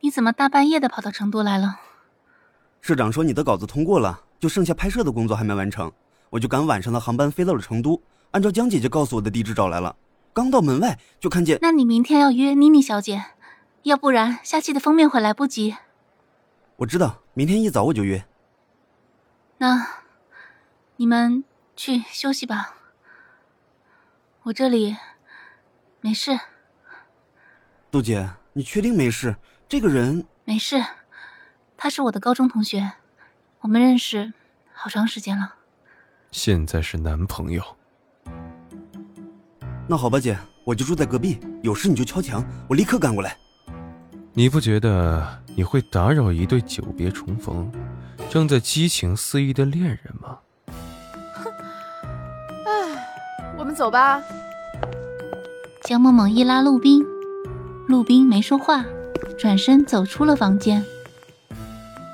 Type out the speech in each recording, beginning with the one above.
你怎么大半夜的跑到成都来了？社长说你的稿子通过了，就剩下拍摄的工作还没完成，我就赶晚上的航班飞到了成都，按照江姐姐告诉我的地址找来了。刚到门外就看见……那你明天要约妮妮小姐，要不然下期的封面会来不及。我知道，明天一早我就约。那，你们去休息吧，我这里没事。杜姐。你确定没事？这个人没事，他是我的高中同学，我们认识好长时间了。现在是男朋友。那好吧，姐，我就住在隔壁，有事你就敲墙，我立刻赶过来。你不觉得你会打扰一对久别重逢、正在激情四溢的恋人吗？哼，哎，我们走吧。江梦梦一拉陆冰。陆冰没说话，转身走出了房间。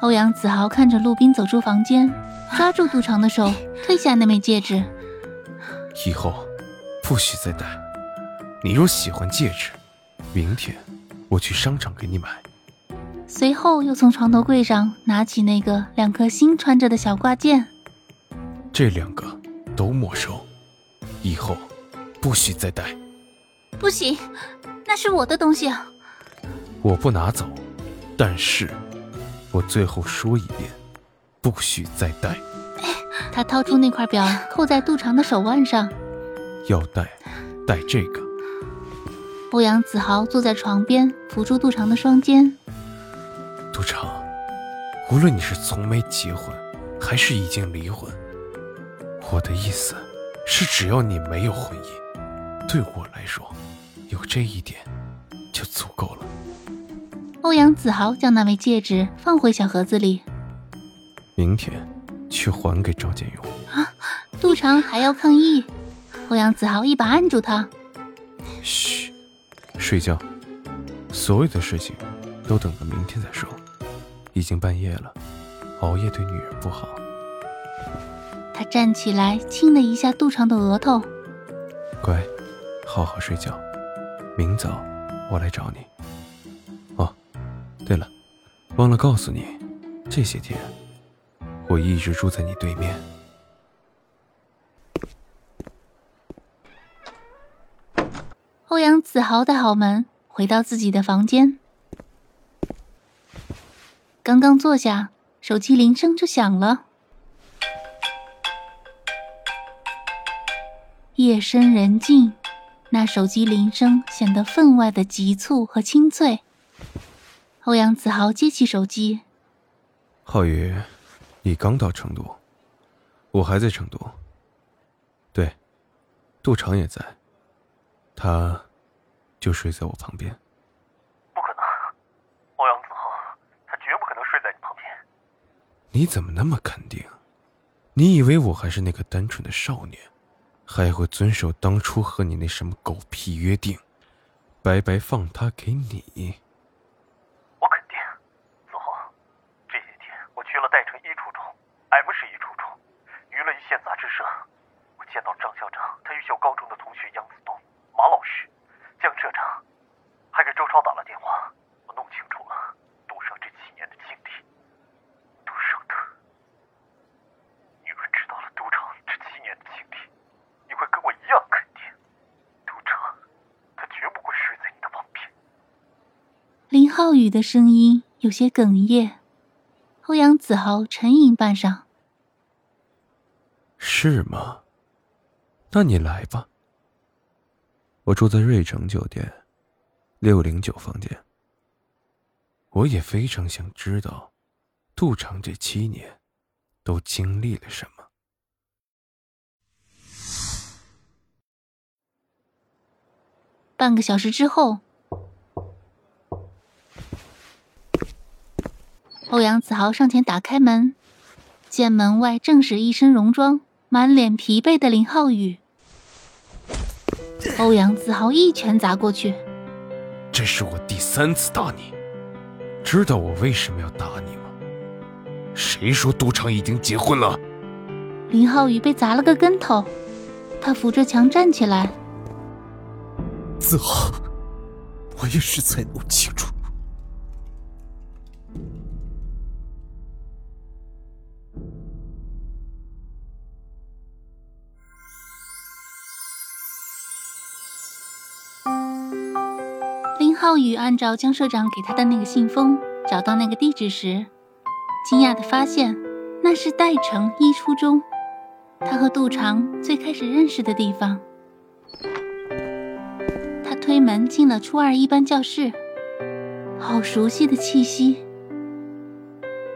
欧阳子豪看着陆冰走出房间，抓住杜长的手，退下那枚戒指。以后不许再戴。你若喜欢戒指，明天我去商场给你买。随后又从床头柜上拿起那个两颗星穿着的小挂件。这两个都没收，以后不许再戴。不行。那是我的东西啊！我不拿走，但是，我最后说一遍，不许再戴。他掏出那块表，扣在杜长的手腕上。要戴，戴这个。欧阳子豪坐在床边，扶住杜长的双肩。杜长，无论你是从没结婚，还是已经离婚，我的意思是，只要你没有婚姻，对我来说。有这一点就足够了。欧阳子豪将那枚戒指放回小盒子里。明天去还给赵建勇。啊！杜长还要抗议。欧阳子豪一把按住他。嘘，睡觉。所有的事情都等到明天再说。已经半夜了，熬夜对女人不好。他站起来亲了一下杜长的额头。乖，好好睡觉。明早我来找你。对了，忘了告诉你，这些天我一直住在你对面。欧阳子豪带好门，回到自己的房间。刚刚坐下，手机铃声就响了。夜深人静。那手机铃声显得分外的急促和清脆。欧阳子豪接起手机：“浩宇，你刚到成都，我还在成都。对，杜长也在，他就睡在我旁边。不可能，欧阳子豪，他绝不可能睡在你旁边。你怎么那么肯定？你以为我还是那个单纯的少年？”还会遵守当初和你那什么狗屁约定，白白放他给你？我肯定，子豪，这些天我去了代城一初中、M 市一初中、娱乐一线杂志社，我见到张校长，他与小高中的同学杨子东、马老师、江社长，还给周超打了电话。我弄清楚了杜尚这七年的经历。杜尚的，你若知道了杜长这七年的经历。你会跟我一样肯定，杜长，他绝不会睡在你的旁边。林浩宇的声音有些哽咽，欧阳子豪沉吟半晌：“是吗？那你来吧。我住在瑞城酒店，六零九房间。我也非常想知道，杜长这七年都经历了什么。”半个小时之后，欧阳子豪上前打开门，见门外正是一身戎装、满脸疲惫的林浩宇。欧阳子豪一拳砸过去，这是我第三次打你，知道我为什么要打你吗？谁说杜长已经结婚了？林浩宇被砸了个跟头，他扶着墙站起来。子豪，我也是才弄清楚。浩宇按照江社长给他的那个信封找到那个地址时，惊讶的发现那是代城一初中，他和杜长最开始认识的地方。他推门进了初二一班教室，好熟悉的气息。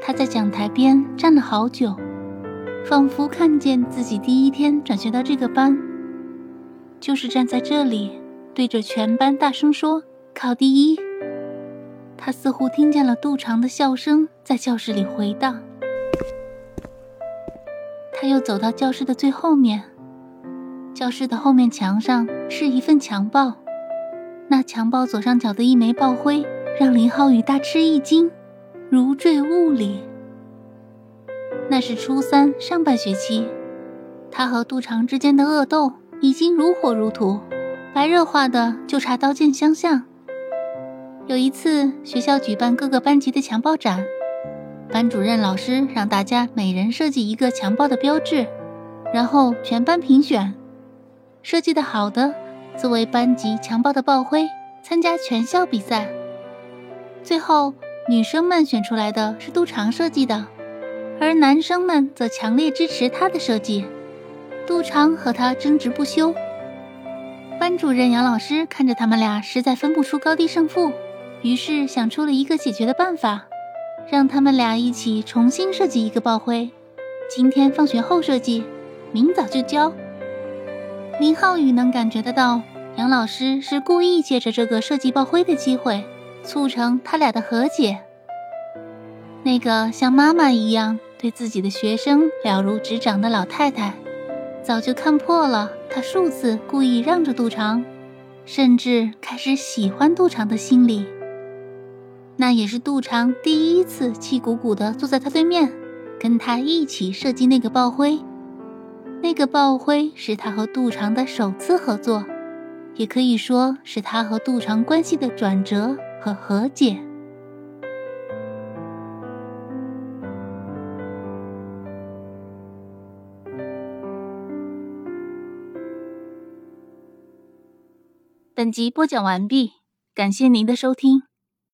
他在讲台边站了好久，仿佛看见自己第一天转学到这个班，就是站在这里。对着全班大声说：“考第一！”他似乎听见了杜长的笑声在教室里回荡。他又走到教室的最后面，教室的后面墙上是一份墙报，那墙报左上角的一枚报徽让林浩宇大吃一惊，如坠雾里。那是初三上半学期，他和杜长之间的恶斗已经如火如荼。白热化的就差刀剑相向。有一次，学校举办各个班级的强暴展，班主任老师让大家每人设计一个强暴的标志，然后全班评选，设计的好的作为班级强暴的报徽，参加全校比赛。最后，女生们选出来的是杜长设计的，而男生们则强烈支持他的设计。杜长和他争执不休。班主任杨老师看着他们俩实在分不出高低胜负，于是想出了一个解决的办法，让他们俩一起重新设计一个报徽，今天放学后设计，明早就交。林浩宇能感觉得到，杨老师是故意借着这个设计报徽的机会，促成他俩的和解。那个像妈妈一样对自己的学生了如指掌的老太太。早就看破了，他数次故意让着杜长，甚至开始喜欢杜长的心理。那也是杜长第一次气鼓鼓地坐在他对面，跟他一起设计那个报徽。那个报徽是他和杜长的首次合作，也可以说是他和杜长关系的转折和和解。本集播讲完毕，感谢您的收听。